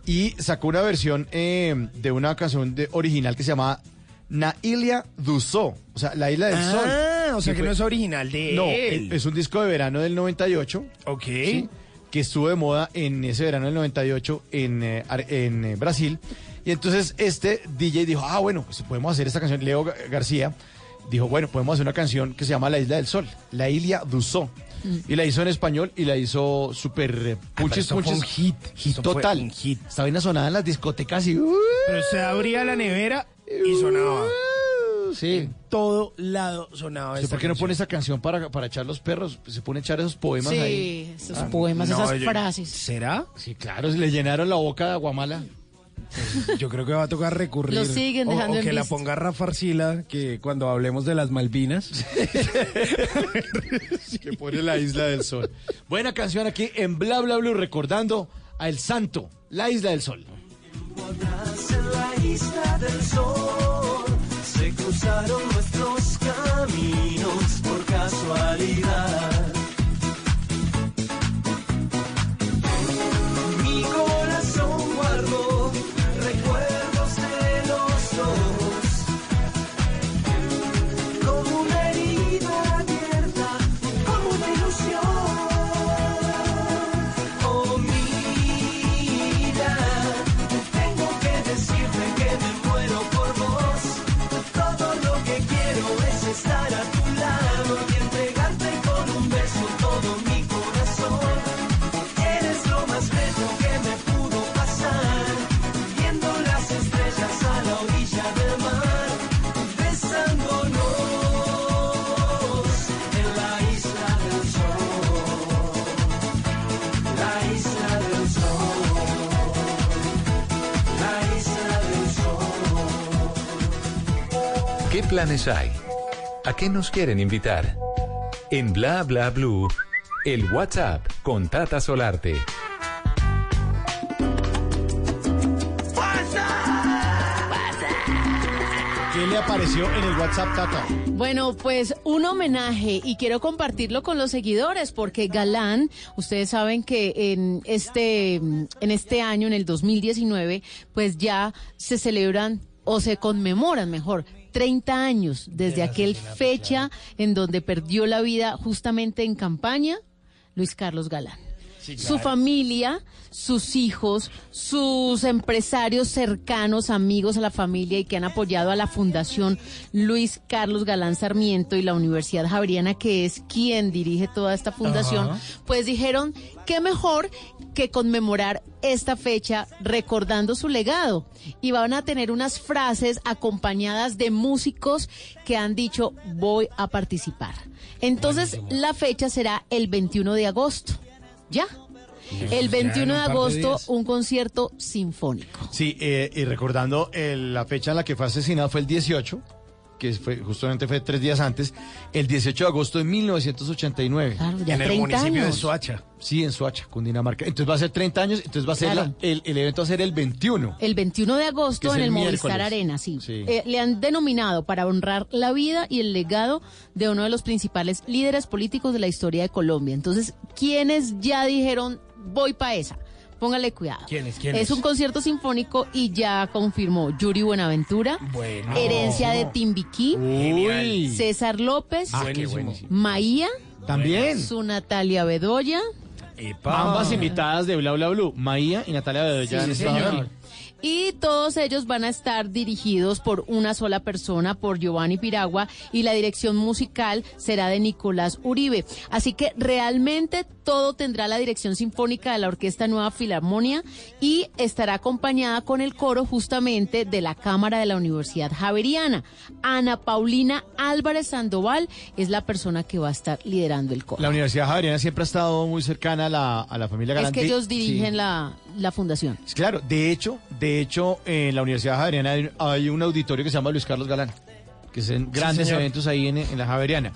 Y sacó una versión eh, de una canción de, original que se llamaba Nailia Dusó, o sea, la isla del Ah, sol. o sea que fue- no es original de No, él. es un disco de verano del 98. Ok. ¿sí? Que estuvo de moda en ese verano del 98 en, eh, en eh, Brasil. Y entonces este DJ dijo, ah, bueno, pues podemos hacer esta canción. Leo Ga- García dijo, bueno, podemos hacer una canción que se llama La Isla del Sol, La Ilia Dusó. Y la hizo en español y la hizo súper fue punches. un hit, Hit total. un hit. Esta vaina sonada en las discotecas y... uh, Pero se abría la nevera y sonaba. Sí. En todo lado sonaba Sí, esta ¿Por qué no pone esa canción para, para echar los perros? Se pone a echar esos poemas Sí, ahí. esos Ah, poemas, no, esas yo- frases. ¿Será? Sí, claro, le llenaron la boca de aguamala. Yo creo que va a tocar recurrir. Lo siguen O- dejando o, en que la visto. ponga Rafa Arcila, que cuando hablemos de las Malvinas. que pone la Isla del Sol. Buena canción aquí en Bla Bla Blue recordando a El Santo, la Isla del Sol. En la isla del sol. Se cruzaron nuestros caminos por casualidad. Planes hay? ¿A qué nos quieren invitar? En Bla Bla Blue, el WhatsApp con Tata Solarte. ¿Qué le apareció en el WhatsApp, Tata? Bueno, pues un homenaje y quiero compartirlo con los seguidores porque Galán, ustedes saben que en este en este año en el 2019, pues ya se celebran o se conmemoran, mejor, 30 años desde aquel fecha en donde perdió la vida justamente en campaña Luis Carlos Galán. Su familia, sus hijos, sus empresarios cercanos, amigos a la familia y que han apoyado a la Fundación Luis Carlos Galán Sarmiento y la Universidad Javeriana, que es quien dirige toda esta fundación, pues dijeron qué mejor que conmemorar esta fecha recordando su legado. Y van a tener unas frases acompañadas de músicos que han dicho voy a participar. Entonces la fecha será el 21 de agosto. ¿Ya? El 21 de agosto, un concierto sinfónico. Sí, eh, y recordando eh, la fecha en la que fue asesinado fue el 18, que fue justamente fue tres días antes, el 18 de agosto de 1989. Claro, ya En el 30 municipio de. Soacha. Sí, en Soacha, Cundinamarca. Entonces va a ser 30 años, entonces va a ser Claro. la- el, el evento va a ser el 21. El 21 de agosto en el el Movistar. Arena, sí. Sí. Eh, le han denominado para honrar la vida y el legado de uno de los principales líderes políticos de la historia de Colombia. Entonces, ¿quiénes ya dijeron voy para esa? Póngale cuidado. ¿Quiénes? ¿Quiénes? Es un concierto sinfónico y ya confirmó Yuri Buenaventura, Bueno. Herencia de Timbiquí, Uy. César López, Ah. Maía, También. su Natalia Bedoya. Ambas invitadas de Bla Bla Blue, Maía y Natalia Bedoya. Sí, Y todos ellos van a estar dirigidos por una sola persona, por Giovanni Piragua, y la dirección musical será de Nicolás Uribe. Así que realmente todo tendrá la dirección sinfónica de la Orquesta Nueva Filarmonia y estará acompañada con el coro justamente de la Cámara de la Universidad Javeriana. Ana Paulina Álvarez Sandoval es la persona que va a estar liderando el coro. La Universidad Javeriana siempre ha estado muy cercana a la, a la familia Es Galante. que ellos Sí. dirigen la, la fundación. Claro, de hecho, de hecho, en la Universidad Javeriana hay, hay un auditorio que se llama Luis Carlos Galán, que hacen grandes señor. eventos ahí en, en la Javeriana.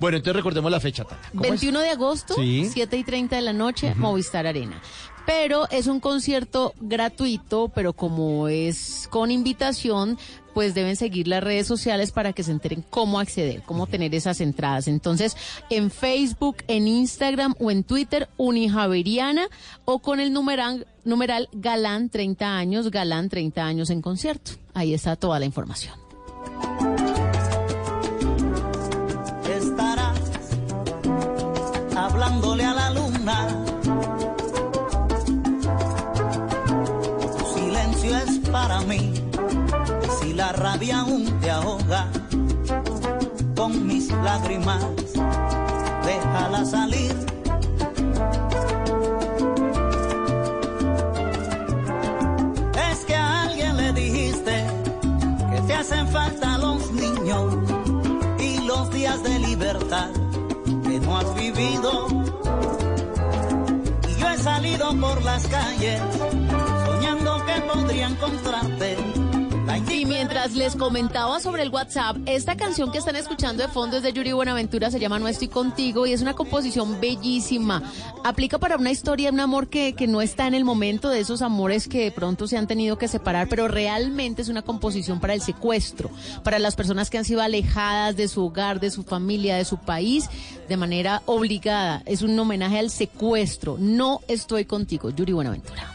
Bueno, entonces recordemos la fecha, Tata. ¿Cómo es? 21 de agosto, Sí. 7 y 30 de la noche, Movistar Arena. Pero es un concierto gratuito, pero como es con invitación, pues deben seguir las redes sociales para que se enteren cómo acceder, cómo tener esas entradas. Entonces, en Facebook, en Instagram o en Twitter, Unijaveriana o con el numeral, numeral Galán 30 años, Galán 30 años en concierto. Ahí está toda la información. estarás hablándole a la luna. La rabia aún te ahoga con mis lágrimas, déjala salir. Es que a alguien le dijiste que te hacen falta los niños y los días de libertad que no has vivido. Y yo he salido por las calles soñando que podría encontrarte. Les comentaba sobre el WhatsApp, esta canción que están escuchando de fondo es de Yuri Buenaventura, se llama No estoy contigo y es una composición bellísima. Aplica para una historia un amor que, que no está en el momento de esos amores que de pronto se han tenido que separar, pero realmente es una composición para el secuestro, para las personas que han sido alejadas de su hogar, de su familia, de su país, de manera obligada. Es un homenaje al secuestro. No estoy contigo, Yuri Buenaventura.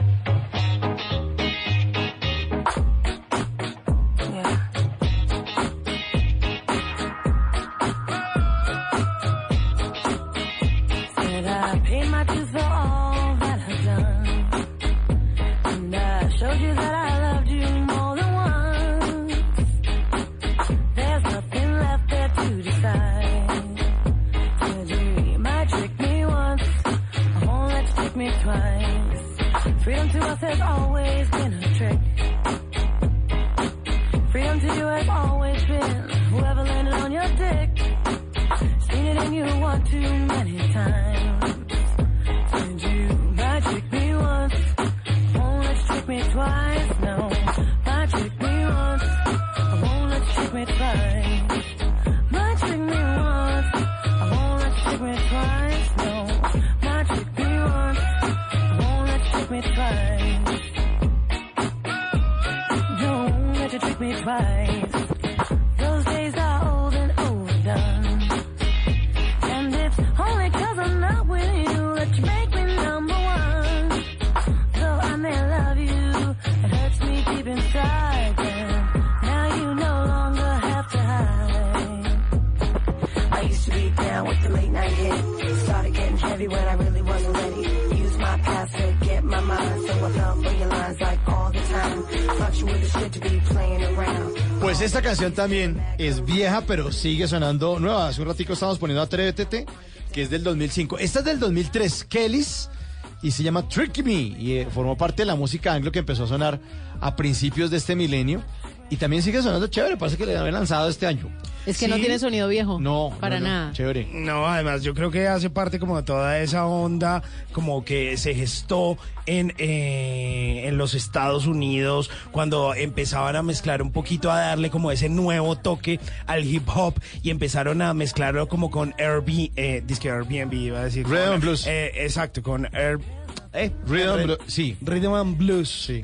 Right. Pues esta canción también es vieja, pero sigue sonando nueva. Hace un ratico estábamos poniendo Atrévete, que es del 2005. Esta es del 2003, Kellys, y se llama Trick Me, y eh, formó parte de la música anglo que empezó a sonar a principios de este milenio. Y también sigue sonando chévere, parece que le habían lanzado este año. Es que no Sí. tiene sonido viejo. No, Para no, no, nada. Chévere. No, además yo creo que hace parte como de toda esa onda como que se gestó en, eh, en los Estados Unidos cuando empezaban a mezclar un poquito, a darle como ese nuevo toque al hip hop y empezaron a mezclarlo como con Airbnb, eh, disque Airbnb iba a decir. Rhythm Con- and blues. eh, exacto, con Air, eh, Rhythm and Re- blues, sí. Rhythm and Blues. Sí.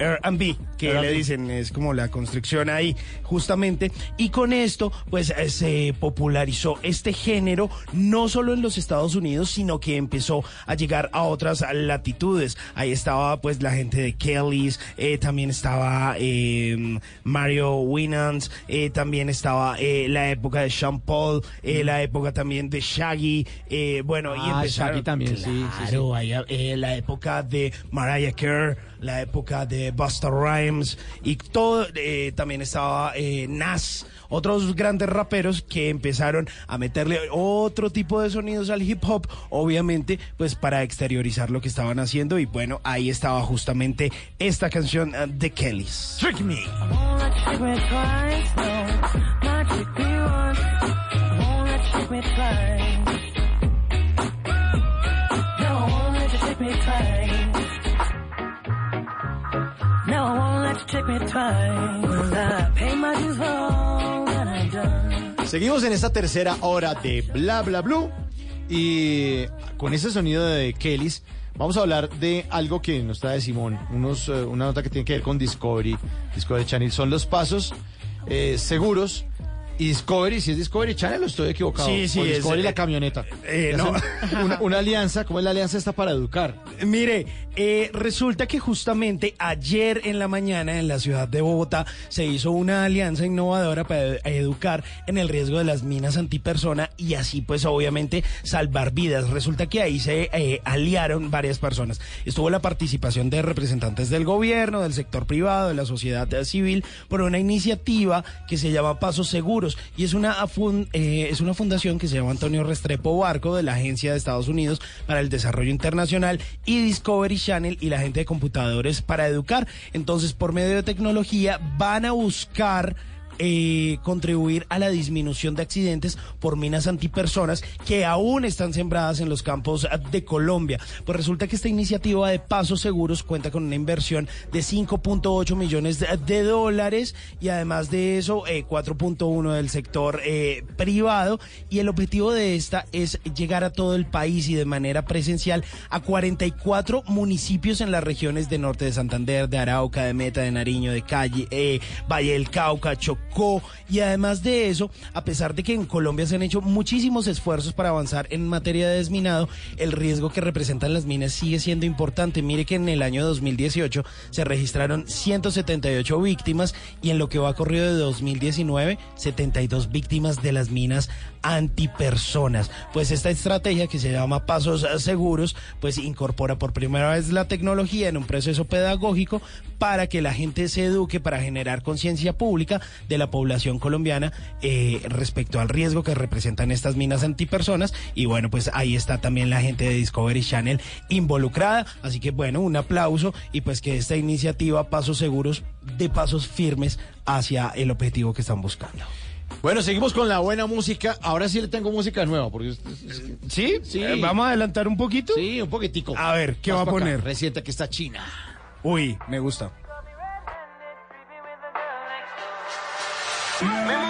R&B, que le dicen, es como la construcción ahí, justamente. Y con esto, pues eh, se popularizó este género, no solo en los Estados Unidos, sino que empezó a llegar a otras latitudes. Ahí estaba, pues, la gente de Kelly's, eh, también estaba eh, Mario Winans, eh, también estaba eh, la época de Sean Paul, eh, la época también de Shaggy, eh, bueno, y Mm. Ah, empezaron... Shaggy también, sí, sí, sí. Claro, ahí, eh, la época de Mariah Carey, la época de Busta Rhymes y todo, eh, también estaba eh, Nas, otros grandes raperos que empezaron a meterle otro tipo de sonidos al hip hop, obviamente, pues para exteriorizar lo que estaban haciendo y bueno, ahí estaba justamente esta canción eh, de Kellys. Trick Me. Seguimos en esta tercera hora de Bla Bla Blue y con ese sonido de Kellys vamos a hablar de algo que nos trae Simón, unos, eh, una nota que tiene que ver con Discovery, Discovery Channel, son los pasos eh, seguros y Discovery, si es Discovery Channel o estoy equivocado, Sí, sí, O es, Discovery eh, la camioneta. eh, no. Una, una alianza, ¿cómo es la alianza esta para educar? Mire, eh, resulta que justamente ayer en la mañana en la ciudad de Bogotá se hizo una alianza innovadora para ed- educar en el riesgo de las minas antipersona y así pues obviamente salvar vidas. Resulta que ahí se eh, aliaron varias personas. Estuvo la participación de representantes del gobierno, del sector privado, de la sociedad civil por una iniciativa que se llama Pasos Seguros y es una, eh, es una fundación que se llama Antonio Restrepo Barco de la Agencia de Estados Unidos para el Desarrollo Internacional y Discovery Channel y la gente de computadores para educar. Entonces, por medio de tecnología van a buscar eh, contribuir a la disminución de accidentes por minas antipersonas que aún están sembradas en los campos de Colombia. Pues resulta que esta iniciativa de Pasos Seguros cuenta con una inversión de 5.8 millones de, dólares y además de eso eh, 4.1 del sector eh, privado y el objetivo de esta es llegar a todo el país y de manera presencial a 44 municipios en las regiones de norte de Santander, de Arauca, de Meta, de Nariño, de Calle, eh, Valle del Cauca, Chocó y además de eso, a pesar de que en Colombia se han hecho muchísimos esfuerzos para avanzar en materia de desminado, el riesgo que representan las minas sigue siendo importante. Mire que en el año 2018 se registraron 178 víctimas y en lo que va corrido de 2019, 72 víctimas de las minas antipersonas. Pues esta estrategia que se llama Pasos Seguros, pues incorpora por primera vez la tecnología en un proceso pedagógico para que la gente se eduque, para generar conciencia pública de la población colombiana eh, respecto al riesgo que representan estas minas antipersonas. Y bueno, pues ahí está también la gente de Discovery Channel involucrada. Así que bueno, un aplauso y pues que esta iniciativa Pasos Seguros de pasos firmes hacia el objetivo que están buscando. Bueno, seguimos con la buena música. Ahora sí le tengo música nueva. Porque ¿Sí? Sí. Eh, ¿Vamos a adelantar un poquito? Sí, un poquitico. A ver, ¿qué va a poner? Reciente que está China. Uy, me gusta. Contigo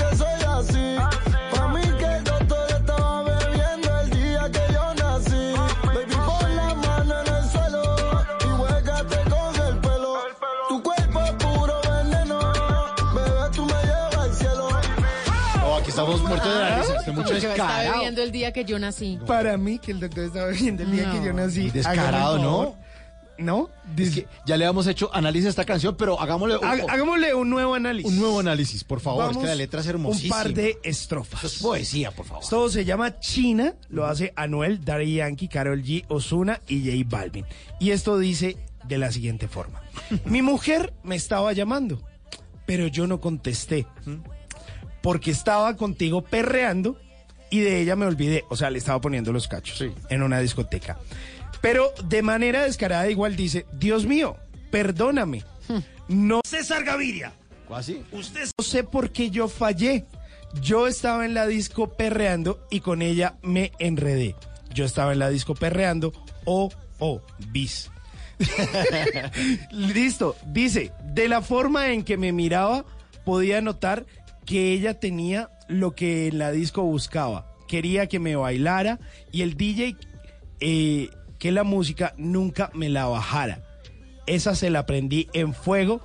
estamos muertos de la risa. Este mucho descarado. bebiendo el día que yo nací. Para mí, que el doctor estaba viendo el día No. que yo nací. Descarado, ¿no? ¿No? Es que ya le hemos hecho análisis a esta canción, pero hagámosle un, Hag- Hagámosle un nuevo análisis. un nuevo análisis, por favor. Vamos, es que la letra es Un hermosísima. par de estrofas. Esto es poesía, por favor. Todo se llama China, lo hace Anuel, Daddy Yankee, Karol G, Osuna y J Balvin. Y esto dice de la siguiente forma. Mi mujer me estaba llamando, pero yo no contesté. Porque estaba contigo perreando y de ella me olvidé. O sea, le estaba poniendo los cachos en una discoteca. Pero de manera descarada igual dice, Dios mío, perdóname. No. César Gaviria. ¿Así? Usted no sé por qué yo fallé. Yo estaba en la disco perreando y con ella me enredé. Yo estaba en la disco perreando. Oh, oh, bis. Listo. Dice, de la forma en que me miraba, podía notar que ella tenía lo que en la disco buscaba. Quería que me bailara y el DJ eh, que la música nunca me la bajara. Esa se la aprendí en fuego.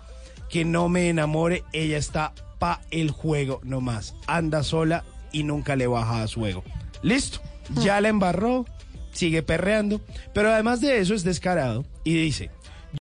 Que no me enamore, ella está pa el juego nomás. Anda sola y nunca le baja a su ego. Listo, ya la embarró, sigue perreando, pero además de eso es descarado y dice,